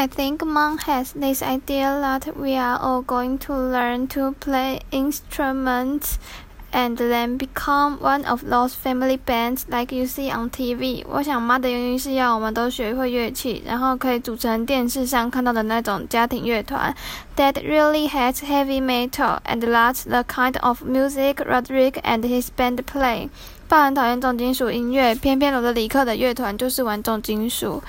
I think Mom has this idea that we are all going to learn to play instruments and then become one of those family bands like you see on TV. TV。我想妈的原因是要我们都学会乐器，然后可以组成电视上看到的那种家庭乐团。That really has heavy metal and that's the kind of music Rodrick and his band play。爸很讨厌重金属音乐，偏偏我的里克的乐团就是玩重金属。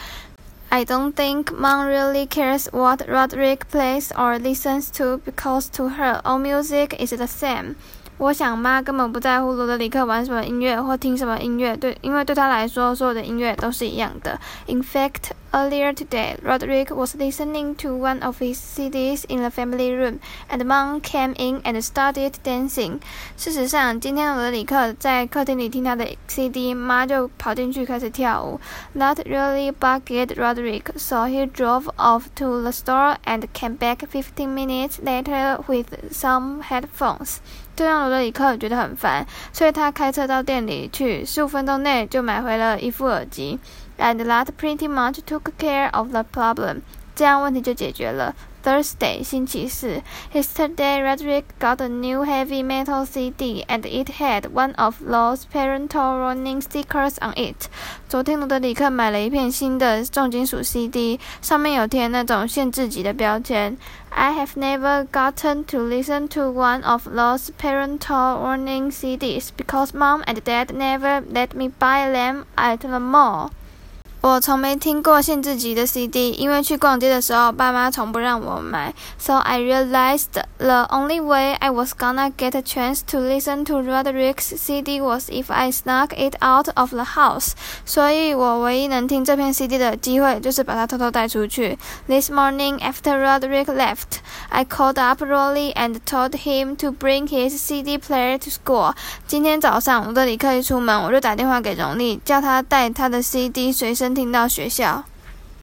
I don't think Mom really cares what Rodrick plays or listens to because to her all music is the same. same。我想妈根本不在乎罗德里克玩什么音乐或听什么音乐，对，因为对她来说所有的音乐都是一样的。In fact, Earlier today, Rodrick was listening to one of his CDs in the family room, and Mom came in and started dancing。事实上，今天我的里克在客厅里听他的 CD，妈就跑进去开始跳舞。That really bugged Rodrick, so he drove off to the store and came back fifteen minutes later with some headphones. 这让罗德里克觉得很烦，所以他开车到店里去，十五分钟内就买回了一副耳机。and that pretty much took care of the problem. 这样问题就解决了。Thursday 星期四，Yesterday Rodrick got a new heavy metal CD and it had one of those parental warning stickers on it。昨天罗德里克买了一片新的重金属 CD，上面有贴那种限制级的标签。I have never gotten to listen to one of those parental warning CDs because mom and dad never let me buy them at the mall. 我从没听过限制级的 CD，因为去逛街的时候，爸妈从不让我买。So I realized the only way I was gonna get a chance to listen to Rodrick's CD was if I snuck it out of the house。所以我唯一能听这片 CD 的机会，就是把它偷偷带出去。This morning after Rodrick left, I called up Rowley and told him to bring his CD player to school。今天早上，我的李克一出门，我就打电话给荣利，叫他带他的 CD 随身。听到学校。